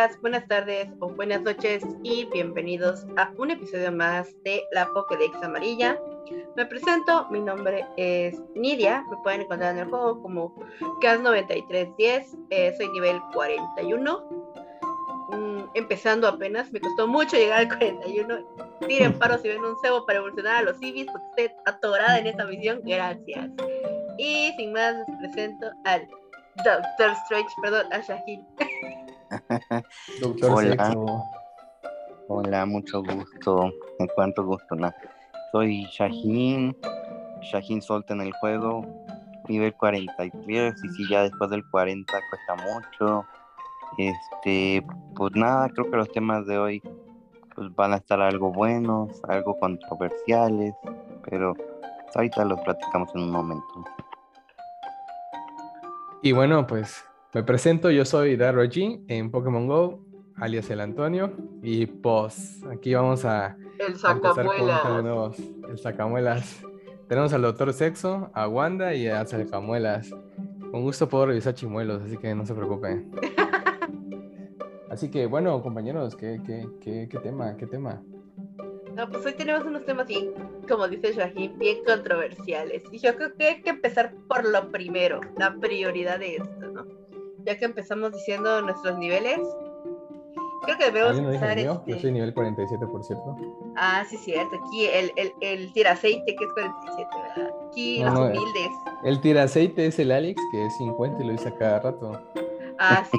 días, buenas tardes o buenas noches y bienvenidos a un episodio más de La Pokédex Amarilla. Me presento, mi nombre es Nidia, me pueden encontrar en el juego como CAS9310, eh, soy nivel 41. Mm, empezando apenas, me costó mucho llegar al 41. Tiren paro si ven un cebo para evolucionar a los Ibis porque estoy atorada en esta misión, gracias. Y sin más, les presento al Doctor Strange, perdón, a Shahid. Hola. Hola, mucho gusto. En cuanto gusto, ¿no? Soy Shahin. Shahin Solta en el juego. Nivel 43. Y si ya después del 40 cuesta mucho. Este, pues nada, creo que los temas de hoy pues van a estar algo buenos, algo controversiales, pero ahorita los platicamos en un momento. Y bueno, pues me presento, yo soy Darro G en Pokémon Go, alias el Antonio, y pues aquí vamos a, el sacamuelas. el sacamuelas. Tenemos al doctor Sexo, a Wanda y a Sacamuelas. Un gusto puedo revisar chimuelos, así que no se preocupen. así que bueno, compañeros, ¿qué, qué, qué, qué tema? ¿Qué tema? No, pues hoy tenemos unos temas así, como dice Shahid, bien controversiales. Y yo creo que hay que empezar por lo primero, la prioridad de esto. Ya que empezamos diciendo nuestros niveles, creo que debemos empezar. Yo este soy nivel 47, por cierto. Ah, sí, cierto. Aquí el, el, el tiraceite, que es 47, ¿verdad? Aquí los humildes. El tiraceite es el Alex, que es 50 y lo dice a cada rato. Ah, sí.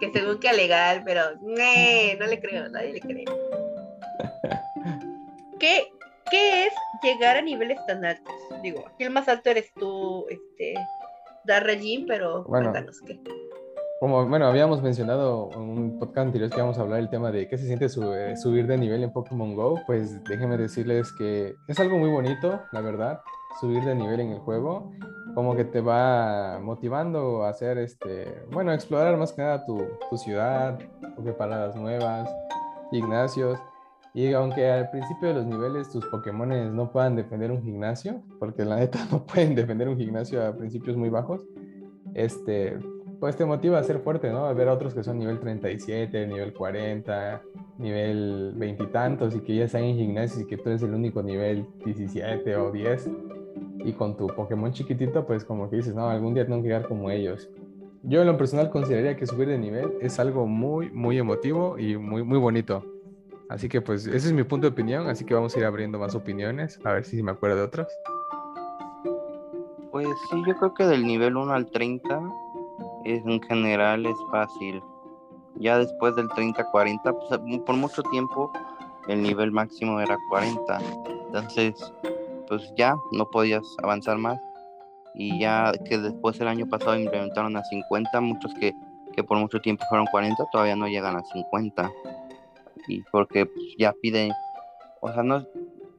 que según que legal, pero no le creo, nadie le cree. ¿Qué, ¿Qué es llegar a niveles tan altos? Digo, aquí el más alto eres tú, este, Dar Regime, pero bueno, cuéntanos qué como bueno, habíamos mencionado en un podcast anterior que íbamos a hablar del tema de qué se siente eh, subir de nivel en Pokémon Go, pues déjenme decirles que es algo muy bonito, la verdad, subir de nivel en el juego, como que te va motivando a hacer este, bueno, explorar más que nada tu, tu ciudad, paradas nuevas, gimnasios. Y aunque al principio de los niveles tus Pokémon no puedan defender un gimnasio, porque la neta no pueden defender un gimnasio a principios muy bajos, este, pues te motiva a ser fuerte, ¿no? A ver a otros que son nivel 37, nivel 40, nivel veintitantos y, que ya están en gimnasio y que tú eres el único nivel 17 o 10. Y con tu Pokémon chiquitito, pues como que dices, no, algún día tengo que llegar como ellos. Yo en lo personal consideraría que subir de nivel es algo muy, muy emotivo y muy, muy bonito. Así que pues ese es mi punto de opinión, así que vamos a ir abriendo más opiniones, a ver si me acuerdo de otras. Pues sí, yo creo que del nivel 1 al 30 en general es fácil. Ya después del 30-40, pues, por mucho tiempo el nivel máximo era 40. Entonces, pues ya no podías avanzar más. Y ya que después el año pasado implementaron a 50, muchos que, que por mucho tiempo fueron 40 todavía no llegan a 50. Y porque pues, ya piden, o sea, no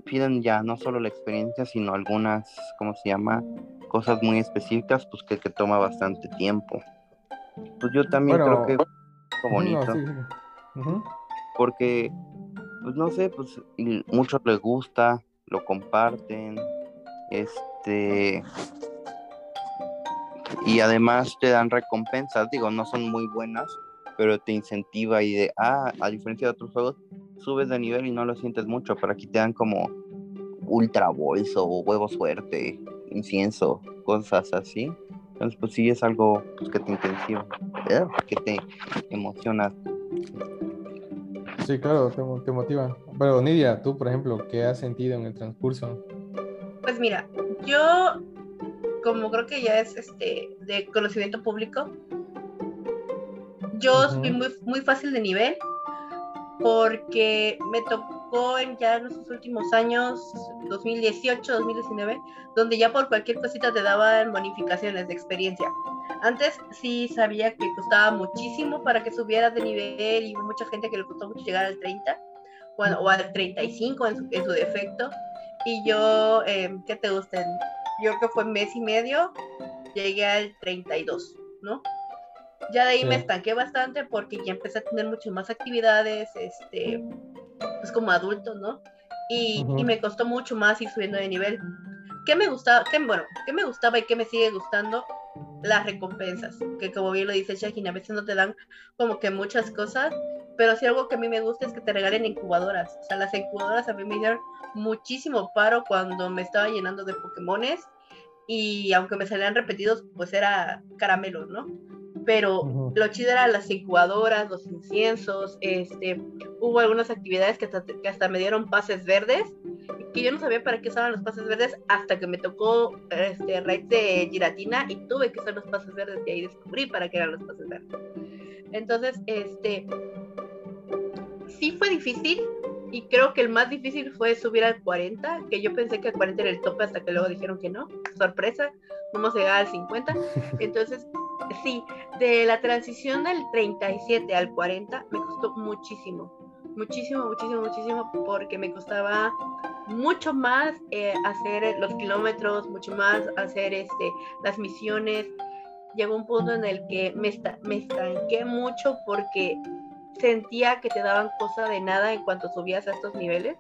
piden ya no solo la experiencia, sino algunas, ¿cómo se llama? Cosas muy específicas, pues que, que toma bastante tiempo. Pues yo también creo que es bonito. Porque, pues no sé, pues muchos les gusta, lo comparten, este, y además te dan recompensas, digo, no son muy buenas, pero te incentiva y de, ah, a diferencia de otros juegos, subes de nivel y no lo sientes mucho, pero aquí te dan como ultra bolso, huevo suerte, incienso, cosas así. Entonces, pues sí es algo pues, que te intensiva, que te emociona. Sí, claro, te, motiva. Pero Nidia, tú, por ejemplo, ¿qué has sentido en el transcurso? Pues mira, yo, como creo que ya es este de conocimiento público, yo soy muy, muy fácil de nivel porque me tocó en ya en los últimos años, 2018, 2019, donde ya por cualquier cosita te daban bonificaciones de experiencia. Antes sí sabía que costaba muchísimo para que subieras de nivel y mucha gente que le costó mucho llegar al 30 bueno, o al 35 en su, en su defecto. Y yo, eh, ¿qué te gusta? Yo creo que fue mes y medio, llegué al 32, ¿no? Ya de ahí me estanqué bastante porque ya empecé a tener muchas más actividades, este, pues como adulto, ¿no? Y, me costó mucho más ir subiendo de nivel. ¿Qué me gustaba? Qué, bueno, ¿qué me gustaba y qué me sigue gustando? las recompensas, que como bien lo dice Shahin, a veces no te dan como que muchas cosas, pero sí algo que a mí me gusta es que te regalen incubadoras. O sea, las incubadoras a mí me dieron muchísimo paro cuando me estaba llenando de Pokémones y aunque me salían repetidos, pues era caramelo, ¿no? Pero lo chido eran las incubadoras, los inciensos, este, hubo algunas actividades que hasta, que hasta me dieron pases verdes, que yo no sabía para qué estaban los pases verdes hasta que me tocó este raid de Giratina y tuve que usar los pases verdes y ahí descubrí para qué eran los pases verdes. Entonces, este, sí fue difícil, y creo que el más difícil fue subir al 40, que yo pensé que el 40 era el tope hasta que luego dijeron que no. Sorpresa, vamos a llegar al 50. Entonces, sí, de la transición del 37 al 40 me costó muchísimo. Muchísimo, muchísimo, muchísimo, porque me costaba mucho más eh, hacer los kilómetros, mucho más hacer este, las misiones. Llegó un punto en el que me, me estanqué mucho porque sentía que te daban cosa de nada en cuanto subías a estos niveles.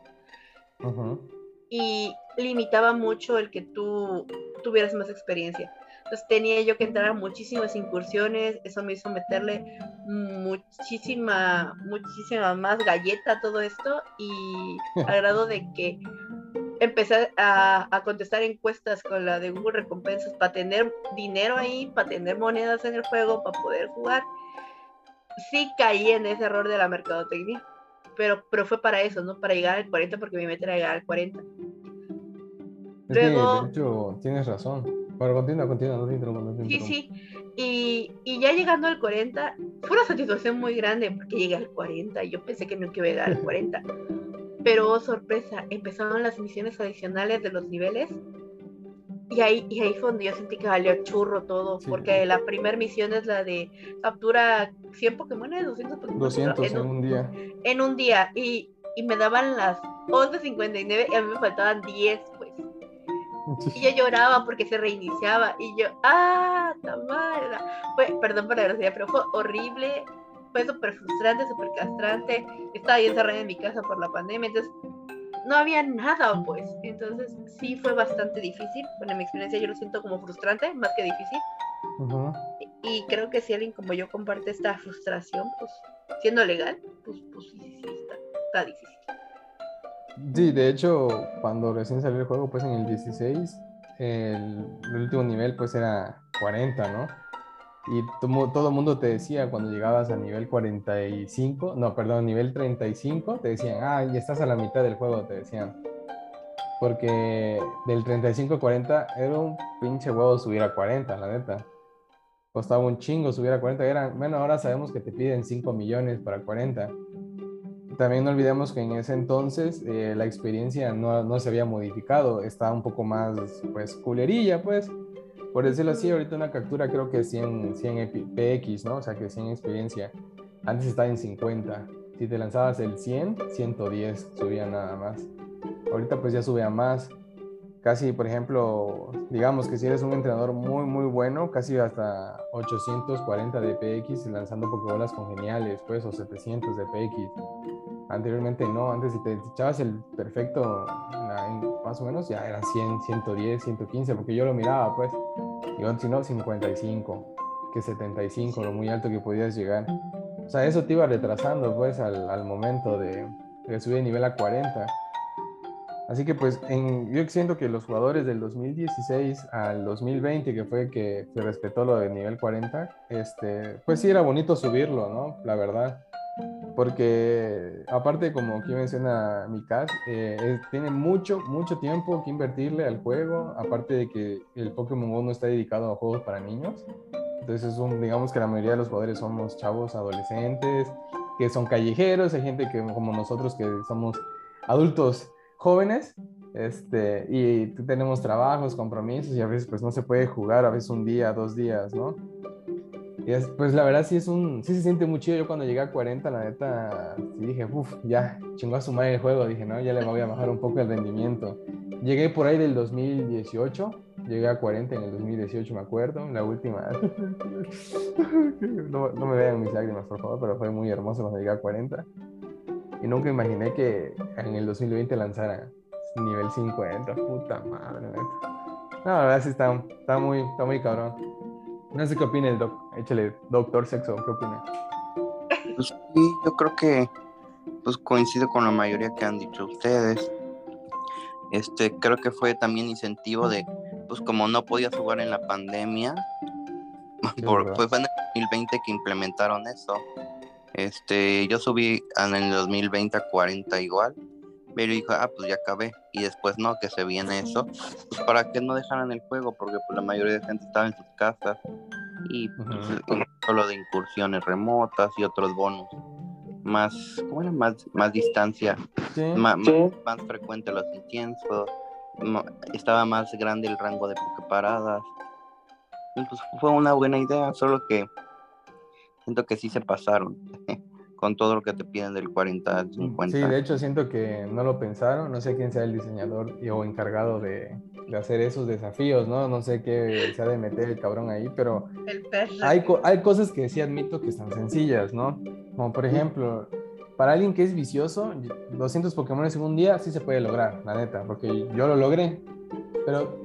Y limitaba mucho el que tú tuvieras más experiencia. Entonces tenía yo que entrar a muchísimas incursiones, eso me hizo meterle muchísima, muchísima más galleta a todo esto y al grado de que empecé a, a, contestar encuestas con la de Google Recompensas para tener dinero ahí, para tener monedas en el juego, para poder jugar sí caí en ese error de la mercadotecnia, pero, pero fue para eso, ¿no? Para llegar al 40, porque mi meta era llegar al 40. Luego, de hecho, tienes razón. Bueno, continúa, continúa, no te interrumpo. sí, sí. Y, y, ya llegando al 40, fue una satisfacción muy grande porque llegué al 40 y yo pensé que no iba a llegar al 40. Pero, oh, sorpresa, empezaron las misiones adicionales de los niveles y ahí, y ahí fue donde yo sentí que valió churro todo, porque la primera misión es la de captura 100 Pokémon, 200 Pokémon. 200 en, un, día. En un día, y, y me daban las 11.59 y a mí me faltaban 10, Y yo lloraba porque se reiniciaba, y yo, ah, tamara. Fue, perdón por la grosería, pero fue horrible, fue súper frustrante, súper castrante. Estaba ahí encerrada en mi casa por la pandemia, entonces no había nada, pues. Entonces sí fue bastante difícil. Bueno, en mi experiencia yo lo siento como frustrante, más que difícil. y, creo que si alguien como yo comparte esta frustración, pues siendo legal, pues, pues sí, sí, está, está difícil. Sí, de hecho, cuando recién salió el juego, pues en el 16, el, último nivel pues era 40, ¿no? Y todo el mundo te decía cuando llegabas a nivel 45, no, perdón, nivel 35, te decían, ah, ya estás a la mitad del juego, te decían. Porque del 35 a 40 era un pinche huevo subir a 40, la neta. Costaba un chingo subir a 40. Era, bueno, ahora sabemos que te piden 5 millones para 40. También no olvidemos que en ese entonces eh, la experiencia no, no, se había modificado, estaba un poco más, pues, culerilla, pues por decirlo así, ahorita una captura creo que es 100, 100 PX, ¿no? O sea, que 100 experiencia. Antes estaba en 50. Si te lanzabas el 100, 110 subía nada más. Ahorita pues ya sube a más. Casi, por ejemplo, digamos que si eres un entrenador muy, muy bueno, casi hasta 840 de PX lanzando Pokébolas con geniales, pues, o 700 de PX. Anteriormente no, antes si te echabas el perfecto más o menos ya era 100, 110, 115, porque yo lo miraba pues, y si no 55, que 75, lo muy alto que podías llegar. O sea, eso te iba retrasando pues al, al momento de, de, subir de nivel a 40. Así que pues en, yo siento que los jugadores del 2016 al 2020, que fue que se respetó lo de nivel 40, este, pues sí era bonito subirlo, ¿no? La verdad porque aparte como aquí menciona Mikas, eh, tiene mucho, mucho tiempo que invertirle al juego, aparte de que el Pokémon GO no está dedicado a juegos para niños, entonces es un, digamos que la mayoría de los jugadores somos chavos adolescentes, que son callejeros, hay gente que como nosotros que somos adultos jóvenes, este, y tenemos trabajos, compromisos y a veces pues no se puede jugar, a veces un día, dos días, ¿no? pues la verdad sí es un, sí se siente muy chido. Yo cuando llegué a 40, la neta, sí dije, uff, ya, chingó a su madre el juego. Dije, no, ya le voy a bajar un poco el rendimiento. Llegué por ahí del 2018, llegué a 40 en el 2018, me acuerdo, la última. no, no, me vean mis lágrimas, por favor, pero fue muy hermoso cuando llegué a 40. Y nunca imaginé que en el 2020 lanzara nivel 50, puta madre. No, la verdad sí está, está, muy, está muy cabrón. No sé qué opina el doc. Échale, doctor sexo, ¿qué opina? Pues sí, yo creo que pues coincido con la mayoría que han dicho ustedes. Este, creo que fue también incentivo de, pues como no podías jugar en la pandemia, por, pues fue en el 2020 que implementaron eso. Este, yo subí en el 2020 a 40 igual, pero dijo, ah, pues ya acabé. Y después no, que se viene eso, pues para que no dejaran el juego, porque pues la mayoría de gente estaba en sus casas y pues, solo de incursiones remotas y otros bonos más, ¿cómo era? Más, más distancia, Más, más, frecuente los inciensos, estaba más grande el rango de paradas. Pues fue una buena idea, solo que siento que sí se pasaron con todo lo que te piden del 40 al 50. Sí, de hecho siento que no lo pensaron, no sé quién sea el diseñador o encargado de, de hacer esos desafíos, ¿no? No sé qué se ha de meter el cabrón ahí, pero hay, hay cosas que sí admito que están sencillas, ¿no? Como por ejemplo, para alguien que es vicioso, 200 Pokémon en un día sí se puede lograr, la neta, porque yo lo logré, pero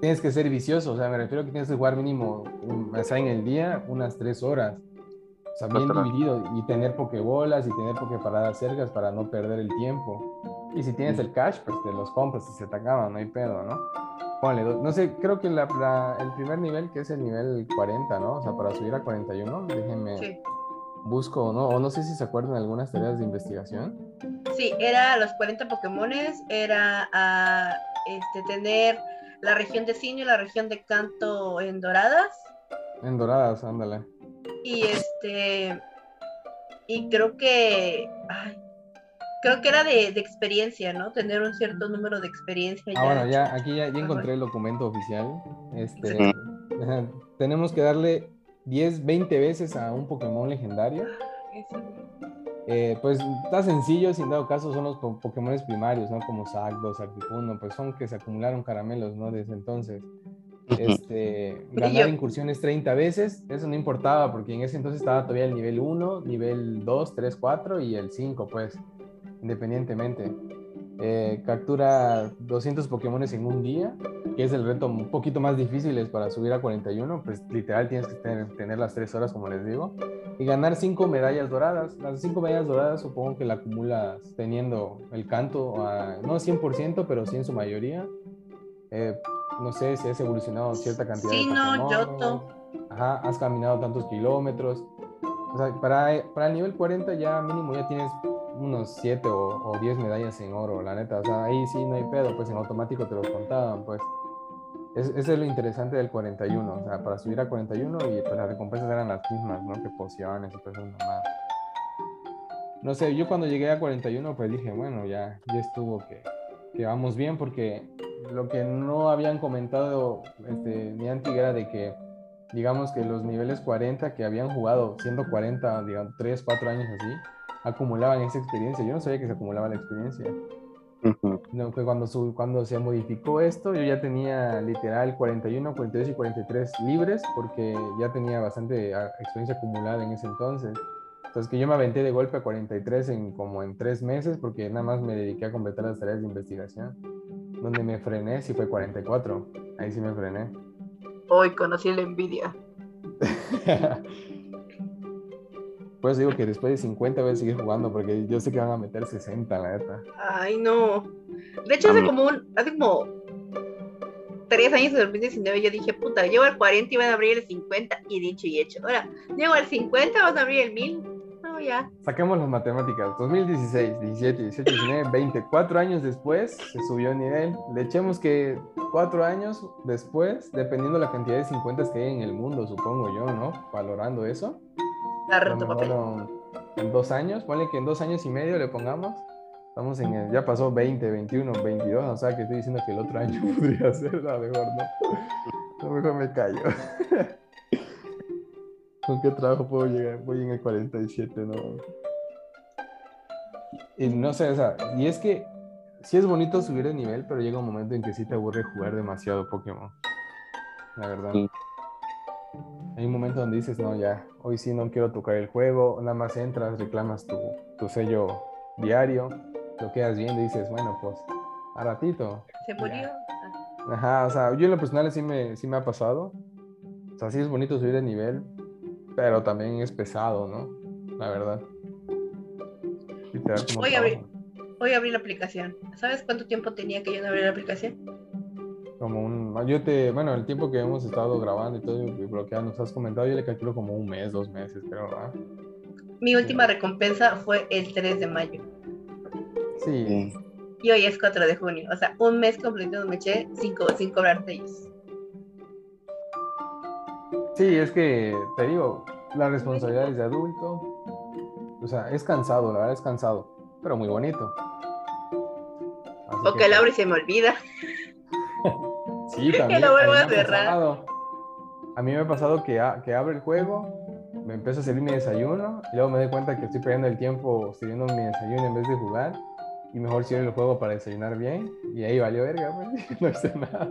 tienes que ser vicioso, o sea, me refiero a que tienes que jugar mínimo, o sea, en el día, unas 3 horas. O sea, bien dividido y tener pokebolas y tener pokeparadas cercas para no perder el tiempo. Y si tienes el cash, pues te los compras y se te acaban, no hay pedo, ¿no? Ponle, no sé, creo que la, el primer nivel, que es el nivel 40, ¿no? O sea, para subir a 41, déjenme busco, ¿no? O no sé si se acuerdan de algunas tareas de investigación. Sí, era los 40 Pokémones, era a, este, tener la región de Sinio y la región de Canto en Doradas. En Doradas, ándale. Y este, y creo que, ay, creo que era de, experiencia, ¿no? Tener un cierto número de experiencia. Ah, bueno, ya, aquí ya, encontré el documento oficial. Este, tenemos que darle 10, 20 veces a un Pokémon legendario. Eh, pues está sencillo, sin dado caso son los Pokémon primarios, ¿no? Como Zapdos, Articuno, pues son que se acumularon caramelos, ¿no? Desde entonces. Este, ganar incursiones 30 veces, eso no importaba porque en ese entonces estaba todavía el nivel 1, nivel 2, 3, 4 y el 5, pues independientemente. Eh, captura 200 Pokémon en un día, que es el reto un poquito más difícil para subir a 41, pues literal tienes que tener, las 3 horas como les digo, y ganar 5 medallas doradas. Las 5 medallas doradas supongo que la acumulas teniendo el canto, a, no 100%, pero sí en su mayoría. Eh, no sé si has evolucionado cierta cantidad sí, de no, yo Ajá, has caminado tantos kilómetros. O sea, para, para el nivel 40 ya mínimo ya tienes unos 7 o, 10 medallas en oro, la neta. O sea, ahí sí no hay pedo, pues en automático te los contaban, pues. Es, ese es lo interesante del 41, o sea, para subir a 41 y pues las recompensas eran las mismas, ¿no? Que pociones y cosas más. No sé, yo cuando llegué a 41 pues dije, bueno, ya, ya estuvo que, que vamos bien porque lo que no habían comentado este, ni antes era de que digamos que los niveles 40 que habían jugado siendo 40, digamos, 3, 4 años así, acumulaban esa experiencia. Yo no sabía que se acumulaba la experiencia. no, fue cuando, cuando se modificó esto, yo ya tenía literal 41, 42 y 43 libres porque ya tenía bastante ah, experiencia acumulada en ese entonces. Entonces que yo me aventé de golpe a 43 en como en tres meses porque nada más me dediqué a completar las tareas de investigación. Donde me frené sí fue 44. Ahí sí me frené. Hoy conocí la envidia. Pues digo que después de 50 voy a seguir jugando porque yo sé que van a meter 60, la neta. Ay, no. De hecho, hace como un, hace como tres años de 2019 yo dije, puta, llego al 40 y van a abrir el 50 y dicho y hecho. Ahora, llego al 50, van a abrir el 1000. No, ya. Saquemos las matemáticas. 2016, 17, 18, 19, 20. Cuatro años después se subió el nivel. Le echemos que cuatro años después, dependiendo la cantidad de 50 que hay en el mundo, supongo yo, ¿no? Valorando eso en dos años, ponle que en dos años y medio le pongamos. Estamos en el, ya pasó 20, 21, 22, o sea que estoy diciendo que el otro año podría ser, a lo mejor no. A lo mejor me callo. ¿Con qué trabajo puedo llegar? Voy en el 47, ¿no? Y no sé, o sea, y es que sí es bonito subir de nivel, pero llega un momento en que sí te aburre jugar demasiado Pokémon. La verdad. Hay un momento donde dices, no, ya, hoy sí no quiero tocar el juego, nada más entras, reclamas tu, tu sello diario, lo quedas viendo y dices, bueno, pues, a ratito. Se murió. Ajá, o sea, yo en lo personal sí me, sí me ha pasado. O sea, sí es bonito subir de nivel, pero también es pesado, ¿no? La verdad. Literal, como Voy a abrir. trabajo. Hoy abrí la aplicación. ¿Sabes cuánto tiempo tenía que yo no abrir la aplicación? Como un. Yo te. Bueno, el tiempo que hemos estado grabando y todo y lo que nos has comentado, yo le calculo como un mes, dos meses, creo, ¿verdad? Mi última recompensa fue el 3 de mayo. Sí. Y hoy es 4 de junio. O sea, un mes completo me eché sin, co- sin cobrar de ellos. Sí, es que te digo, las responsabilidades de adulto, o sea, es cansado, la verdad es cansado, pero muy bonito. Así O que que, abro y se me olvida. Sí, también. lo vuelvo a cerrar. A mí me ha pasado que, a- que abre el juego, me empiezo a servir mi desayuno y luego me doy cuenta que estoy perdiendo el tiempo sirviendo mi desayuno en vez de jugar y mejor cierro el juego para desayunar bien y ahí valió verga, pues, no hice nada.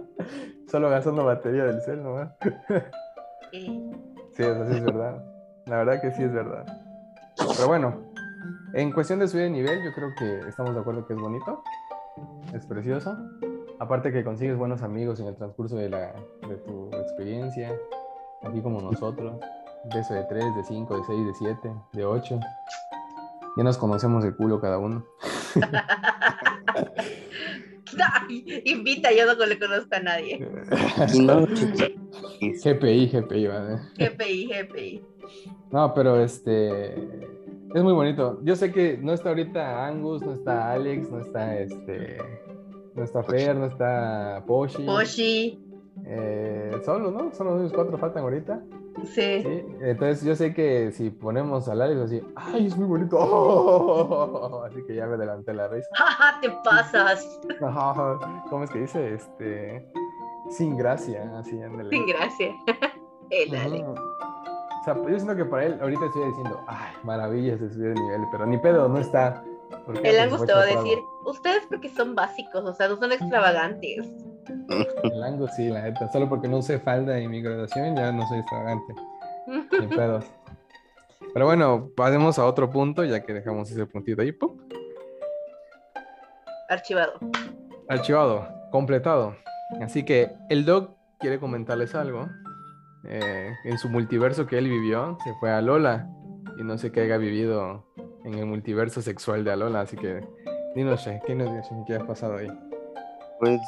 Solo gastando batería del cel nomás. Eh, Sí, eso sí es verdad. La verdad que sí es verdad. Pero bueno, en cuestión de subir de nivel, yo creo que estamos de acuerdo que es bonito, es precioso. Aparte que consigues buenos amigos en el transcurso de, la, de tu experiencia, aquí como nosotros, de eso de 3, de 5, de 6, de 7, de 8. Ya nos conocemos de culo cada uno. ay, invita, yo no le conozco a nadie. No, GPI, GPI, ¿vale? GPI, GPI. No, pero este es muy bonito. Yo sé que no está ahorita Angus, no está Alex, no está este, no está Fer, no está Poshi. Poshi. Eh, solo, ¿no? Solo esos cuatro faltan ahorita. Sí. Sí. Entonces yo sé que si ponemos al Alex así, ¡ay, es muy bonito! Así que ya me adelanté la risa. Jaja, te pasas. ¿Cómo es que dice? Este, sin gracia, así, ándale. Sin gracia. El Alex. Ujú. O sea, yo siento que para él ahorita estoy diciendo, ay, maravillas de subir de nivel, pero ni pedo, no está. El Angus fue te va a decir, ustedes porque son básicos, o sea, no son extravagantes. El Angus sí, la neta. Solo porque no usé falda en mi graduación, ya no soy extravagante. Ni pedos. Pero bueno, pasemos a otro punto, ya que dejamos ese puntito ahí. ¡pum! Archivado. Archivado, completado. Así que el Doc quiere comentarles algo. Eh, en su multiverso que él vivió, se fue a Lola. Y no sé qué haya vivido en el multiverso sexual de Alola. Así que, dinos, ¿qué nos? ¿Qué ha pasado ahí? Pues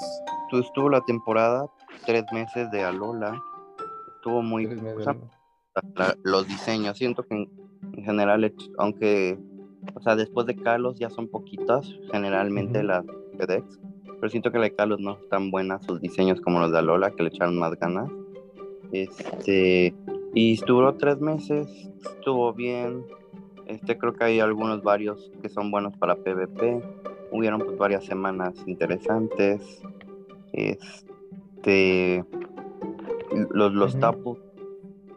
tú estuvo la temporada, tres meses de Alola. Estuvo muy. O sea, ¿no? la- los diseños. Siento que en, en general, hecho- aunque, o sea, después de Carlos ya son poquitas, generalmente las FedEx, pero siento que la de Carlos no están buenas sus diseños como los de Alola, que le echaron más ganas. Este, y duró tres meses, estuvo bien. Este, creo que hay algunos varios que son buenos para PvP. Hubieron pues varias semanas interesantes. Este, los, los Ujú. tapus,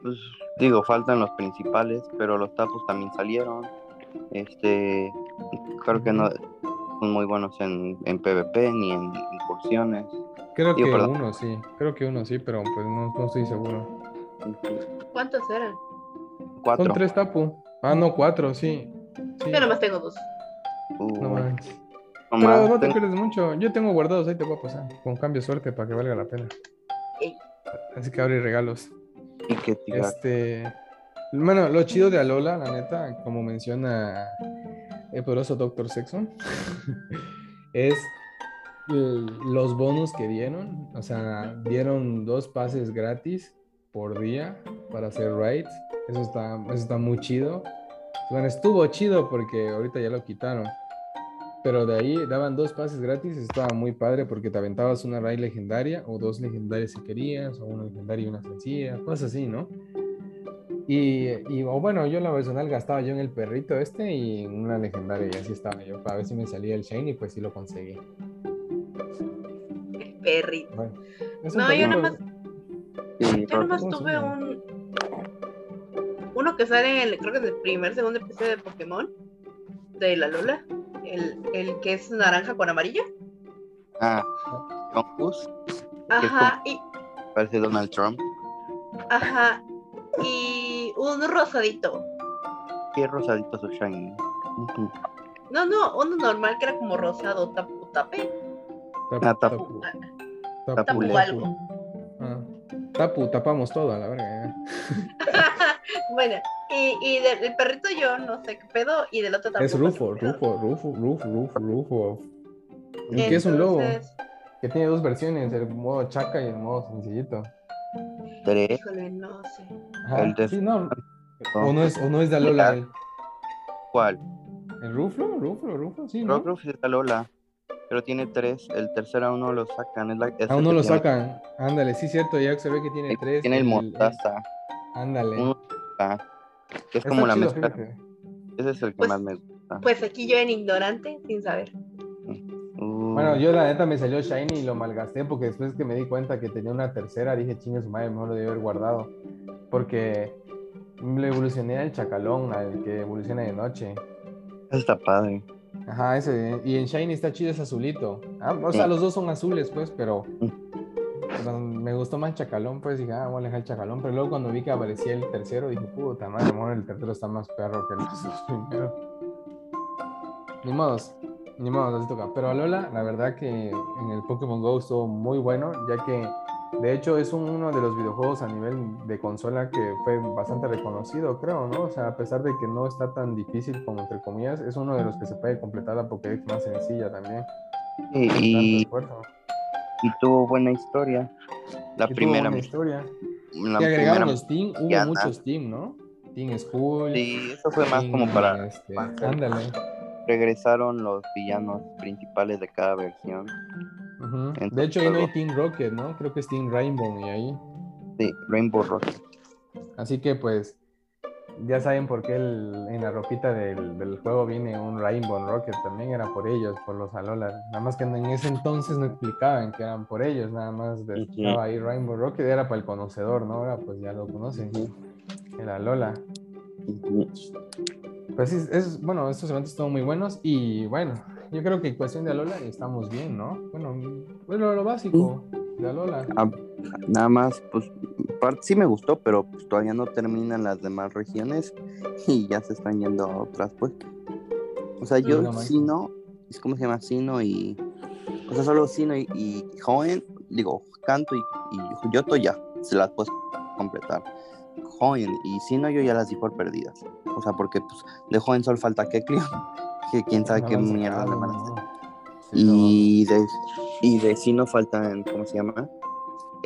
pues, digo, faltan los principales, pero los tapus también salieron. Este, creo que no son muy buenos en, en PvP ni en incursiones. Creo Digo, que perdón. uno sí, creo que uno sí, pero pues no, no estoy seguro. ¿Cuántos eran? Cuatro. Son tres tapu. Ah, no, cuatro, sí. sí. Yo nomás tengo dos. Uh, No manches. no Pero más, no te pierdes mucho. Yo tengo guardados, ahí te voy a pasar. Con cambio de suerte para que valga la pena. Ey. Así que abre regalos. y que. Este. Bueno, lo chido de Alola, la neta, como menciona el poderoso Doctor Sexon, es los bonus que dieron. O sea, dieron dos pases gratis por día para hacer raids. Eso está, eso está muy chido. Bueno, estuvo chido porque ahorita ya lo quitaron. Pero de ahí daban dos pases gratis, estaba muy padre porque te aventabas una raid legendaria o dos legendarias si querías, o una legendaria y una sencilla, cosas así, ¿no? Y, y, o bueno, yo en la personal gastaba yo en el perrito este y en una legendaria y así estaba yo, para ver si me salía el Shiny, pues sí lo conseguí. El perrito. Bueno, es No, yo perrito- nomás, Sí, yo nomás ¿cómo se tuve un. Uno que sale, en el- creo que en el primer, segundo episodio de Pokémon. De la Lola. El, el que es naranja con amarillo. Ah, Jonkus, Ajá, y, parece Donald Trump. ajá. Y un rosadito. Qué rosadito su shiny. No, no, uno normal que era como rosado, tapu tape. Tapu- Ah, tapu. tapu- Tapu Tapule. algo. Ah, tapu, tapamos todo a la verga. bueno, y, y del, perrito yo no sé qué pedo, y del otro tampoco. Es Rufo, Rufo, Rufo, Rufo, Rufo, Rufo. ¿Y qué es un lobo? Que tiene dos versiones, el modo chaca y el modo sencillito. Híjole, no sé. Ajá, El de- sí, no. O no es, o no es de Alola. El, ¿Cuál? el Ruflo, Ruflo, Ruflo, sí, ¿no? Roof es de Lola. Pero tiene tres. El tercero aún no lo sacan. Es la, es Aún el no lo tiene- sacan. Ándale, sí, cierto, ya observé que tiene tres. Tiene el mostaza. Ándale. Uno ah, que es Está como la chido, mezcla. fíjate. Ese es el que Pues- más me gusta. Pues aquí yo en ignorante, sin saber. Bueno, yo la neta me salió Shiny y lo malgasté porque después que me di cuenta que tenía una tercera, dije, chingue su madre, mejor lo debí haber guardado. Porque le evolucioné al chacalón, al que evoluciona de noche. Está padre. Ajá, ese. Y en Shiny está chido, es azulito. Ah, o sea, Sí. los dos son azules, pues, pero, Mm. pero me gustó más Chacalón, pues dije, ah, voy a dejar el Chacalón. Pero luego cuando vi que aparecía el tercero, dije, puta madre, mejor el tercero está más perro que los dos primeros. Ni modos, ni modos, así toca. Pero Alola, la verdad que en el Pokémon Go estuvo muy bueno, ya que de hecho es un- uno de los videojuegos a nivel de consola que fue bastante reconocido, creo, ¿no? O sea, a pesar de que no está tan difícil como entre comillas, es uno de los que se puede completar la Pokédex más sencilla también. Y, tuvo buena historia. La Y primera. buena historia. La y agregaron primera los team, hubo ya, muchos team, ¿no? Team School. Sí, eso fue más como para. este, ándale. Regresaron los villanos principales de cada versión. De hecho, ahí no hay. Team Rocket, ¿no? Creo que es Team Rainbow y ahí. Sí, Rainbow Rocket. Así que pues ya saben por qué el- en la ropita del, del juego viene un Rainbow Rocket, también era por ellos, por los Alola. Nada más que en ese entonces no explicaban que eran por ellos, nada más estaba ahí Rainbow Rocket, era para el conocedor, ¿no? Ahora pues ya lo conocen, el Alola. Ujú. Pues sí, es, bueno, estos eventos están muy buenos y bueno, yo creo que en cuestión de Alola estamos bien, ¿no? Bueno, bueno lo básico de Alola. Ah, nada más, pues, parte sí me gustó, pero pues, todavía no terminan las demás regiones y ya se están yendo a otras, pues. O sea, yo, no. Sino, es como se llama Sino y. O sea, solo Sino y, y Joven, digo, Canto y, y Yoto ya se las puedes completar. Joven y Sino yo ya las di por perdidas. O sea, porque pues de Joven solo falta Kecleon, que quién sabe No qué mierda le van a hacer. ¿no? No. Y de, y de Sino faltan, ¿cómo se llama?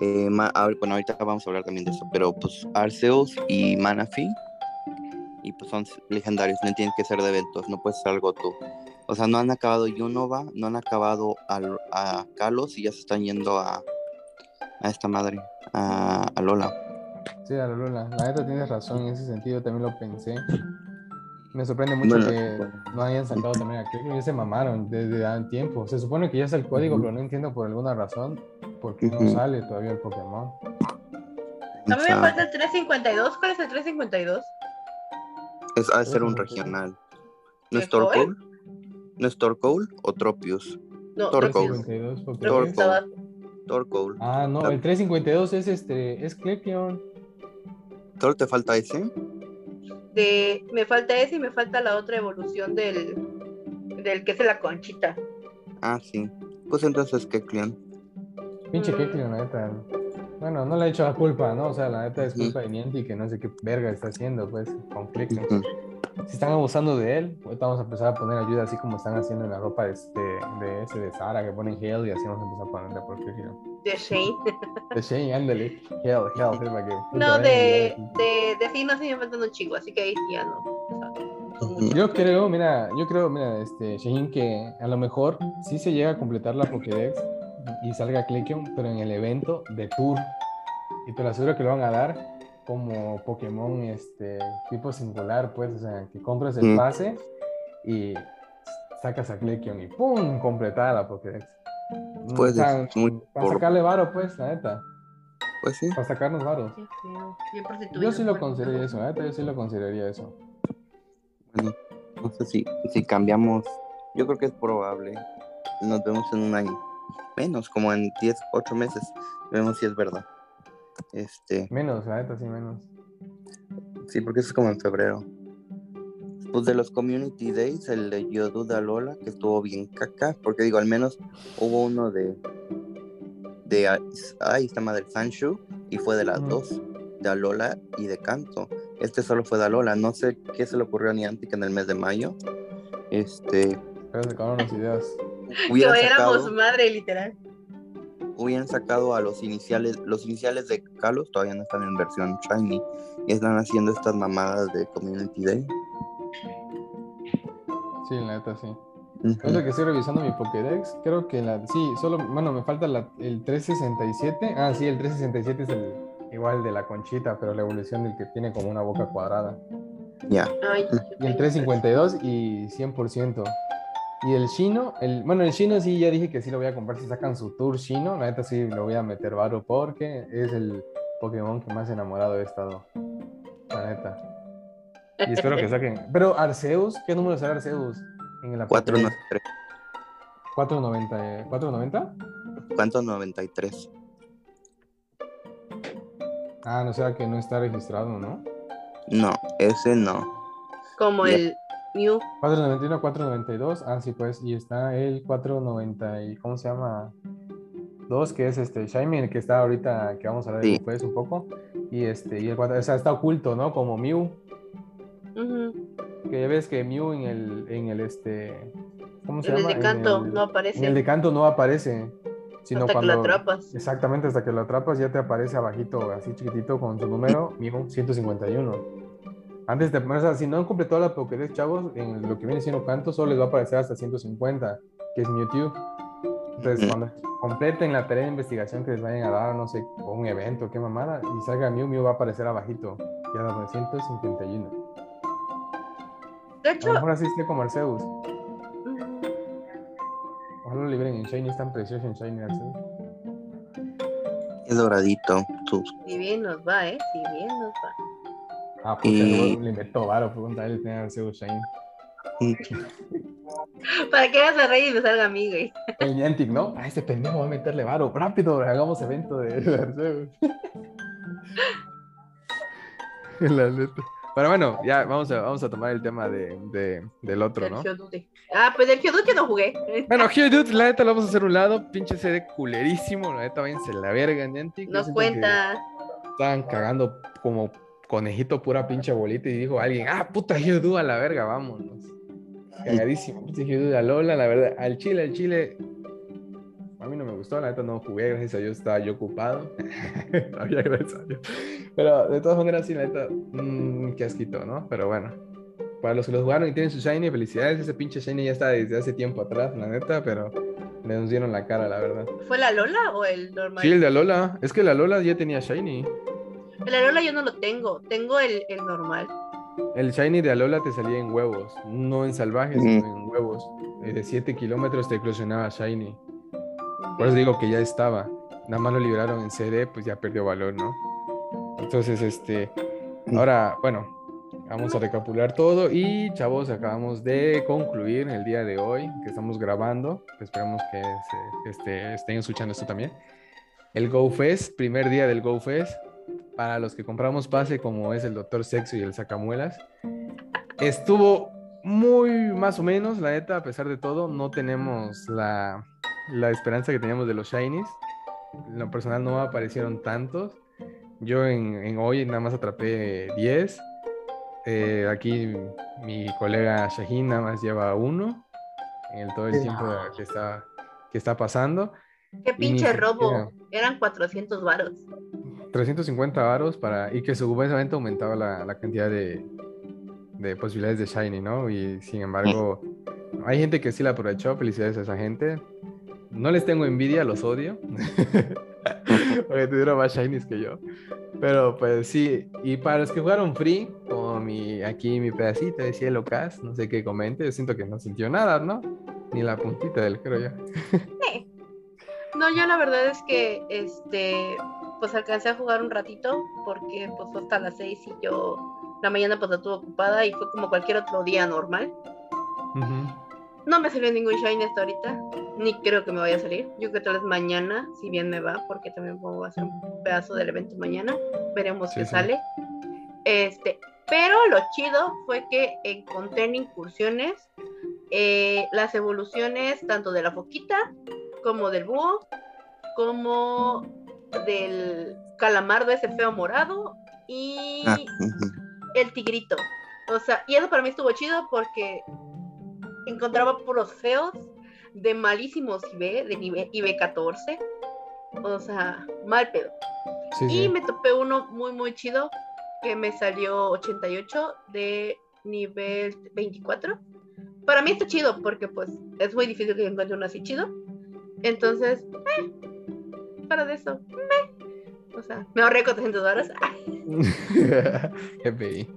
Eh, ma- a ver, bueno, ahorita vamos a hablar también de eso, pero pues Arceus y Manaphy, y pues son legendarios, no tienen que ser de eventos, no puedes ser algo tú. O sea, no han acabado Yunova, no han acabado al- a Kalos y ya se están yendo a, a esta madre, a, a Lola. Sí, a la Lula. La neta tienes razón en ese sentido, también lo pensé. Me sorprende mucho Bueno, que bueno. no hayan sacado también a Cleveland, ya se mamaron desde hace tiempo. Se supone que ya está el código, pero no entiendo por alguna razón por qué no sale todavía el Pokémon. A mí me falta el 352. ¿Cuál es el 352? es, ha de ser un regional. ¿No es. Torkoal? ¿No es Torkoal o Tropius? No, Torco. Tropius. 52 Tropius Pokémon. está abajo. Torkoal. Ah, no, el 352 es este, es Clepion. ¿Solo te falta ese? De, me falta ese y me falta la otra evolución del, del que es la conchita. Ah, sí. Pues entonces, Kecleon. Pinche. Clepion, la neta. Bueno, no le he hecho la culpa, ¿no? O sea, la neta es culpa de Niantic que no sé qué verga está haciendo, pues, con Clepion. Ujú. Si están abusando de él, ahorita vamos a empezar a poner ayuda así como están haciendo en la ropa de, este, de ese de Sara, que ponen Hell y así vamos a empezar a ponerle por Clepion. De Shane. De Shane, ándale. Hell, Hell, que. No, de, de, de no, sí me faltan un chingo, así que ahí ya no. O sea. Yo creo, mira, yo creo, mira, este, Shane, que a lo mejor sí se llega a completar la Pokédex y salga Clepion, pero en el evento de Tour. Y te lo aseguro que lo van a dar como Pokémon este, tipo singular, pues, o sea, que compras el Mm. pase y sacas a Clepion y ¡pum! completada la Pokédex. Pues, para por- sacarle varo, pues, la neta, Pues sí. para sacarnos prostituido, Yo sí lo consideraría eso, la neta, yo sí lo consideraría eso. Bueno, no sé si, si cambiamos. Yo creo que es probable. Nos vemos en un año. Menos, como en 10, 8 meses. Vemos si es verdad. Este, Menos, la neta, sí, menos. sí, porque eso es como en febrero. Pues de los Community Days, el de Yoduda Lola, que estuvo bien caca, porque digo, al menos hubo uno de. de. Ay, esta madre, Fanshu, y fue de las dos, de Alola y de Canto. Este solo fue de Alola, no sé qué se le ocurrió a Niantic en el mes de mayo. Este, Pero se acabaron las ideas. Hubieran éramos madre, literal. hubieran sacado a los iniciales, los iniciales de Kalos todavía no están en versión Shiny y están haciendo estas mamadas de Community Day. Sí, la neta, sí. Ujú. Ahorita que estoy revisando mi Pokédex, creo que la. Sí, solo. Bueno, me falta la- el 367. Ah, sí, el 367 es el igual de la conchita, pero la evolución del que tiene como una boca cuadrada. Ya, yo Y el tengo 352 y 100%. Y el chino, el, bueno, el chino sí, ya dije que sí lo voy a comprar si sacan su tour chino. La neta sí lo voy a meter varo porque es el Pokémon que más enamorado he estado. La neta. Y espero que saquen. Pero Arceus, ¿qué número será Arceus? En la Pokédex? 493. 490. ¿490? ¿Cuánto? 93. Ah, no será que no está registrado, ¿no? No, ese no. Como Ya. el Mew. 491, 492. Ah, sí, pues. Y está el 490. y ¿Cómo se llama? Dos, que es este el que está ahorita, que vamos a ver Sí. después un poco. Y este, y el 4, o sea, está oculto, ¿no? Como Mew. Que ya ves que Mew en el, en el este. ¿Cómo se En el llama? de canto el- no aparece. En el de canto no aparece. Sino hasta cuando. que lo atrapas. Exactamente, hasta que lo atrapas ya te aparece abajito, así chiquitito, con su número, Mew 151. Antes de, o sea, si no han completado la Pokédex, chavos, en lo que viene siendo canto, solo les va a aparecer hasta 150, que es Mewtwo. Entonces, cuando completen la tarea de investigación que les vayan a dar, no sé, o un evento, qué mamada, y salga Mew, Mew va a aparecer abajito, ya de 151. De A lo mejor así esté como Arceus. Ojalá lo liberen en Shiny, es tan precioso en Shiny Arceus. Es doradito. Sus... si bien nos va, ¿eh? Si bien nos va. Ah, puta, Y- le inventó varo, pregunta él tener Arceus Shiny. Para que hagas a rey y me salga a mí, güey. El Niantic, ¿no? A ese pendejo va a meterle varo. Rápido, hagamos evento de, Arceus. La neta. Pero bueno, ya vamos a, vamos a tomar el tema de, de- del otro, ¿no? Geodude. Ah, pues del Geodude no jugué. Bueno, Geodude, la neta lo vamos a hacer a un lado. Pinche CD culerísimo. La neta, váyanse la verga, Niantic. Nos cuenta. Estaban cagando como conejito pura pinche bolita y dijo alguien, ah, puta Geodude a la verga, vámonos. Cagadísimo, pinche Geodude a Lola, la verdad. Al Chile, al Chile. A mí no me gustó, la neta no jugué, gracias a Dios estaba yo ocupado. Había gracias a Dios. Pero de todas maneras, sí, la neta, mmm, qué asquito, ¿no? Pero bueno. Para los que los jugaron y tienen su Shiny, felicidades. Ese pinche Shiny ya está desde hace tiempo atrás, la neta, pero le nos dieron la cara, la verdad. ¿Fue la Lola o el normal? Sí, el de Alola. Es que la Lola ya tenía Shiny. El Alola yo no lo tengo. Tengo el, el normal. El Shiny de Alola te salía en huevos, no en salvajes, Mm. sino en huevos. Eh, De 7 kilómetros te eclosionaba Shiny. Por eso digo que ya estaba. Nada más lo liberaron en CD, pues ya perdió valor, ¿no? Entonces, este. Ahora, bueno, vamos a recapitular todo. Y chavos, acabamos de concluir el día de hoy que estamos grabando. Esperamos que se- este, estén escuchando esto también. El Go Fest, primer día del Go Fest. Para los que compramos pase, como es el Doctor Sexo y el Sacamuelas. Estuvo muy más o menos, la neta, a pesar de todo, no tenemos la, la esperanza que teníamos de los Shinies. En lo personal no aparecieron tantos. Yo en, en hoy nada más atrapé 10. Eh, aquí mi colega Shahin nada más lleva uno en el, todo el tiempo que está, que está pasando. Qué pinche robo. Eran 400 varos. 350 varos para y que supuestamente aumentaba la, la cantidad de, de posibilidades de Shiny, ¿no? Y sin embargo, hay gente que sí la aprovechó, felicidades a esa gente. No les tengo envidia, los odio. Porque tuvieron más Shinies que yo. Pero pues sí, y para los que jugaron free, como mi, aquí mi pedacito de cielo cast, no sé qué comente, yo siento que no sintió nada, ¿no? Ni la puntita del creo yo. No, yo la verdad es que este pues alcancé a jugar un ratito porque pues fue hasta las 6 y yo la mañana pues la tuve ocupada y fue como cualquier otro día normal. Ujú. No me salió ningún shine hasta ahorita, ni creo que me vaya a salir. Yo creo que tal vez mañana, si bien me va, porque también a hacer un pedazo del evento mañana, veremos Sí, qué sí. sale. Este, pero lo chido fue que encontré en incursiones eh, las evoluciones tanto de la foquita como del búho, como del calamardo ese feo morado y Ah, el tigrito. O sea, y eso para mí estuvo chido porque encontraba puros feos de malísimos IB, de nivel IB14. O sea, mal pedo. Sí, Y sí. me topé uno muy, muy chido que me salió 88 de nivel 24. Para mí está chido porque pues es muy difícil que encuentre uno así chido. Entonces, eh, para de eso, meh. O sea, me ahorré 400 dólares. GPI.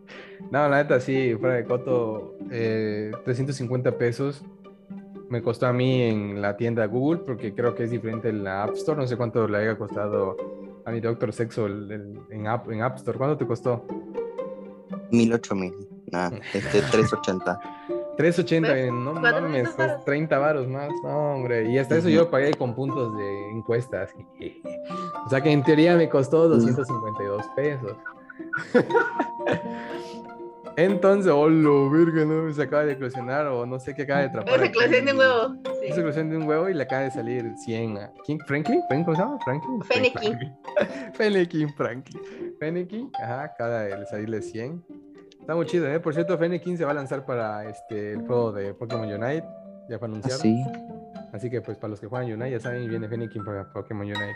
No, la neta, sí, fuera de coto, eh, 350 pesos me costó a mí en la tienda Google, porque creo que es diferente en la App Store. No sé cuánto le haya costado a mi Doctor Sexo el- el- en, App, en App Store. ¿Cuánto te costó? Mil ocho mil. Nada, este 380. 380, ¿Ves? eh, no 400 mames, pues, varos. 30 varos más, no, hombre. Y hasta eso yo pagué con puntos de encuestas. O sea que en teoría me costó 252 pesos. Entonces, oh, lo verga, no, se acaba de eclosionar o no sé qué acaba de atrapar. Es aquí. eclosión de un huevo. Sí. Es eclosión de un huevo y le acaba de salir 100 a... ¿Quién? ¿Franklin? ¿Franklin? ¿Cómo se llama? ¿Franklin? Fennekin. Fennekin, Franklin. Fennekin, ajá, acaba de salirle 100. Está muy chido, ¿eh? Por cierto, Fennekin se va a lanzar para este, el juego de Pokémon Unite. Ya fue anunciado. Así. Así que pues para los que juegan Unite ya saben, viene Fennekin para Pokémon Unite.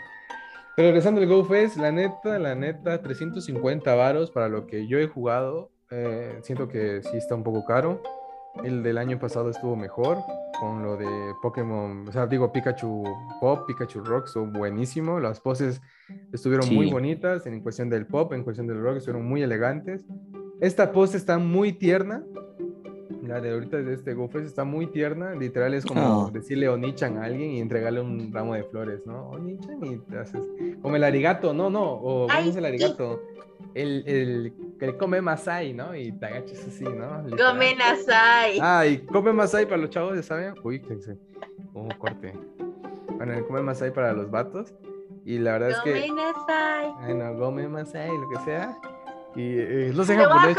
Pero regresando al GoFest, la neta, la neta, 350 varos para lo que yo he jugado. Eh, siento que sí está un poco caro. El del año pasado estuvo mejor con lo de Pokémon, o sea, digo Pikachu Pop, Pikachu Rock, estuvo buenísimo. Las poses estuvieron muy Sí. bonitas en cuestión del Pop, en cuestión del Rock, estuvieron muy elegantes. Esta pose está muy tierna. La de ahorita de este GoFest está muy tierna. Literal es como Ah. decirle Onichan a alguien y entregarle un ramo de flores, ¿no? Onichan y te haces. Como el arigato, no, no. O ¿cómo Ay, es el arigato? El, el que come masai, ¿no? Y te agachas así, ¿no? Literal. Come Nasai. Ah, y come masai para los chavos, ya saben. Uy, que se. Oh, corte. Bueno, el come masai para los vatos. Y la verdad es Come que. Nasai. Bueno, come masai, lo que sea. Y eh, no sé japonés.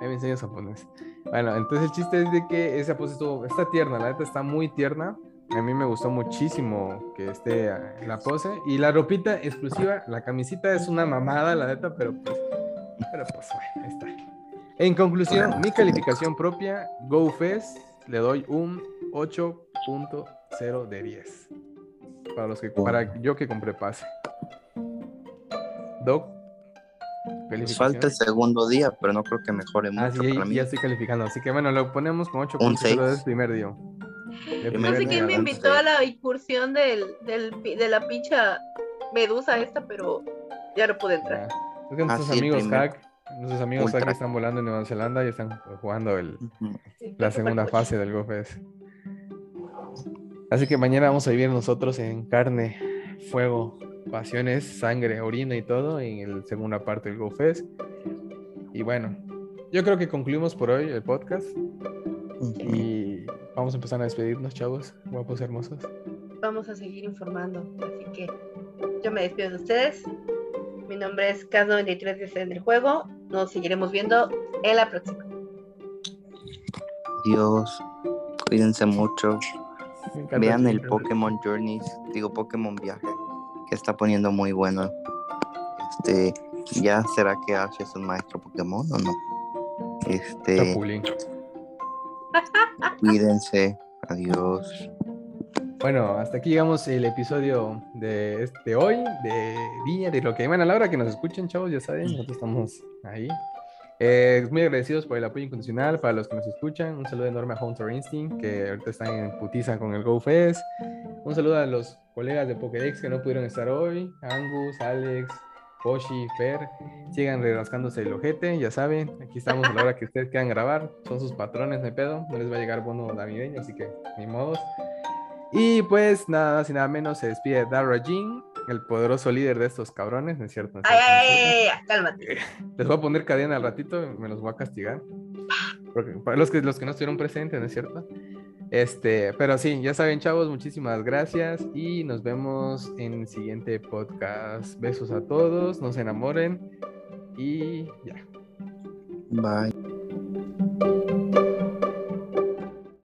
Ahí me enseñas japonés. Bueno, entonces el chiste es de que esa pose estuvo, está tierna, la neta está muy tierna. A mí me gustó muchísimo que esté eh, la pose. Y la ropita exclusiva, la camisita es una mamada, la neta, pero pues, pero pues bueno, ahí está. En conclusión, mi calificación propia, GoFest, le doy un 8.0 de 10. Para, los que, para yo que compré pase. Doc. Nos falta el segundo día, pero no creo que mejore Ah, mucho sí, para mí. ya estoy calificando. Así que bueno, lo ponemos con 8 Un puntos solo seis. del primer día. No sé quién me invitó a la incursión del, del, de la pincha medusa esta, pero ya no pude entrar. Ah, Es que nuestros sí, el amigos hack, nuestros amigos hack están volando en Nueva Zelanda y están jugando el. Sí, la segunda fase del GoFest. Así que mañana vamos a vivir nosotros en carne, fuego, pasiones, sangre, orina y todo en la segunda parte del GoFest. Y bueno, yo creo que concluimos por hoy el podcast y vamos a empezar a despedirnos, chavos, guapos hermosos. Vamos a seguir informando. Así que yo me despido de ustedes. Mi nombre es Cas93 de en el juego. Nos seguiremos viendo en la próxima. Dios, cuídense mucho. Vean el. Pokémon Journeys, digo Pokémon Viaje, que está poniendo muy bueno. Este, ¿ya será que Ash es un maestro Pokémon o no? Este. Cuídense, adiós. Bueno, hasta aquí llegamos el episodio de este hoy, de Viña, de lo que bueno, a la hora que nos escuchen, chavos, ya saben, nosotros estamos ahí. Eh, muy agradecidos por el apoyo incondicional para los que nos escuchan. Un saludo enorme a Hunter Instinct, que ahorita están en putiza con el GoFest. Un saludo a los colegas de Pokédex que no pudieron estar hoy: Angus, Alex, Poshi, Fer. Sigan rascándose el ojete, ya saben. Aquí estamos a la hora que ustedes quieran grabar. Son sus patrones, no hay pedo. No les va a llegar bono navideño, así que ni modos. Y pues nada más y nada menos se despide Dara Jin, el poderoso líder de estos cabrones, ¿no es cierto? ¿No es cierto? ay, ay, ay, cálmate. Les voy a poner cadena al ratito, me los voy a castigar. Porque, para los que, los que no estuvieron presentes, ¿no es cierto? Este, pero sí, ya saben, chavos, muchísimas gracias y nos vemos en el siguiente podcast. Besos a todos, no se enamoren y ya. Bye.